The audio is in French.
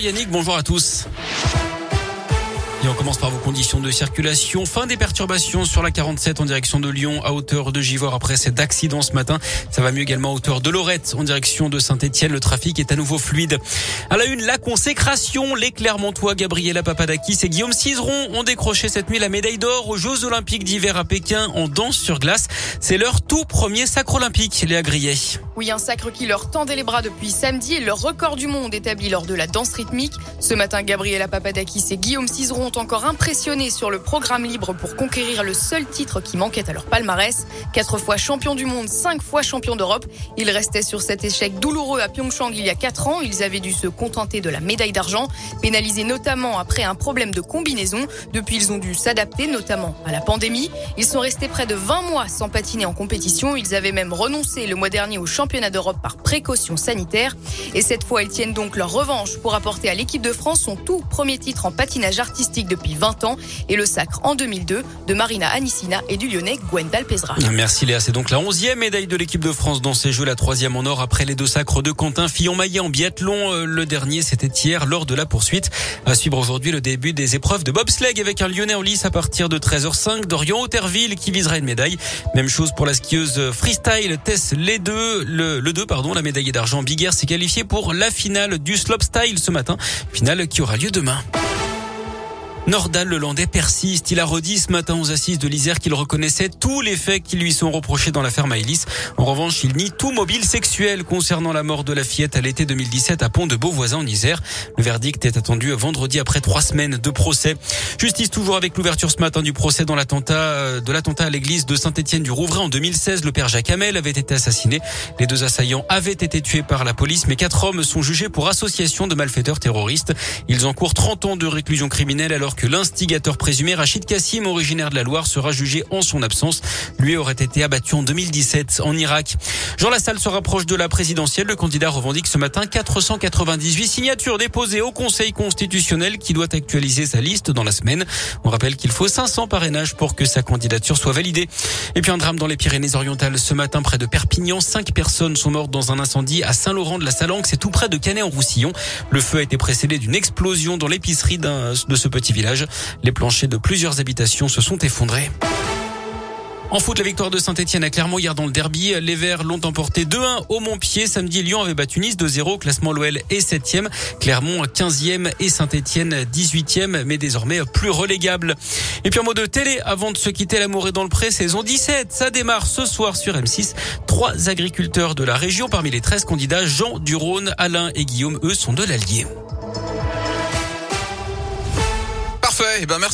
Yannick, bonjour à tous. Et on commence par vos conditions de circulation. Fin des perturbations sur la 47 en direction de Lyon à hauteur de Givor après cet accident ce matin. Ça va mieux également à hauteur de Lorette en direction de Saint-Etienne. Le trafic est à nouveau fluide. À la une, la consécration. Les Clermontois, Gabriela Papadakis et Guillaume Cizeron ont décroché cette nuit la médaille d'or aux Jeux Olympiques d'hiver à Pékin en danse sur glace. C'est leur tout premier sacre olympique, Léa Grillet. Oui, un sacre qui leur tendait les bras depuis samedi et leur record du monde établi lors de la danse rythmique. Ce matin, Gabriela Papadakis et Guillaume Cizeron ont encore impressionnés sur le programme libre pour conquérir le seul titre qui manquait à leur palmarès. Quatre fois champion du monde, cinq fois champion d'Europe. Ils restaient sur cet échec douloureux à Pyeongchang il y a quatre ans. Ils avaient dû se contenter de la médaille d'argent, pénalisés notamment après un problème de combinaison. Depuis, ils ont dû s'adapter, notamment à la pandémie. Ils sont restés près de 20 mois sans patiner en compétition. Ils avaient même renoncé le mois dernier au championnat d'Europe par précaution sanitaire. Et cette fois, elles tiennent donc leur revanche pour apporter à l'équipe de France son tout premier titre en patinage artistique depuis 20 ans et le sacre en 2002 de Marina Anissina et du Lyonnais Gwendal Pesra. Merci Léa. C'est donc la 11e médaille de l'équipe de France dans ces Jeux, la troisième en or après les deux sacres de Quentin Fillon-Maillet en biathlon. Euh, le dernier, c'était hier lors de la poursuite. À suivre aujourd'hui le début des épreuves de bobsleigh avec un Lyonnais en lice à partir de 13h05. Dorian Auterville qui visera une médaille. Même chose pour la skieuse freestyle Tess les deux le, 2, pardon, la médaille d'argent Big Air s'est qualifiée pour la finale du slopestyle ce matin, finale qui aura lieu demain. Nordal Lelandais persiste. Il a redit ce matin aux assises de l'Isère qu'il reconnaissait tous les faits qui lui sont reprochés dans l'affaire Maïlis. En revanche, il nie tout mobile sexuel concernant la mort de la fillette à l'été 2017 à Pont de Beauvoisin en Isère. Le verdict est attendu vendredi après trois semaines de procès. Justice toujours avec l'ouverture ce matin du procès dans l'attentat euh, de l'attentat à l'église de Saint-Étienne du Rouvray en 2016. Le père Jacques Hamel avait été assassiné. Les deux assaillants avaient été tués par la police, mais quatre hommes sont jugés pour association de malfaiteurs terroristes. Ils encourent 30 ans de réclusion criminelle alors que l'instigateur présumé Rachid Kassim, originaire de la Loire, sera jugé en son absence. Lui aurait été abattu en 2017 en Irak. Jean Lassalle se rapproche de la présidentielle. Le candidat revendique ce matin 498 signatures déposées au Conseil constitutionnel qui doit actualiser sa liste dans la semaine. On rappelle qu'il faut 500 parrainages pour que sa candidature soit validée. Et puis un drame dans les Pyrénées-Orientales ce matin près de Perpignan. Cinq personnes sont mortes dans un incendie à Saint-Laurent de la Salanque. C'est tout près de Canet-en-Roussillon. Le feu a été précédé d'une explosion dans l'épicerie de ce petit village. Les planchers de plusieurs habitations se sont effondrés. En foot, la victoire de Saint-Etienne à Clermont hier dans le derby. Les Verts l'ont emporté 2-1 au Montpied. Samedi, Lyon avait battu Nice 2-0. Classement l'OL est 7e. Clermont 15e et Saint-Etienne 18e, mais désormais plus relégable. Et puis en mot de télé, avant de se quitter, l'amour est dans le pré, saison 17. Ça démarre ce soir sur M6. Trois agriculteurs de la région, parmi les 13 candidats, Jean Durone, Alain et Guillaume, eux, sont de l'Allier. Parfait. Eh ben merci.